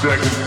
seconds.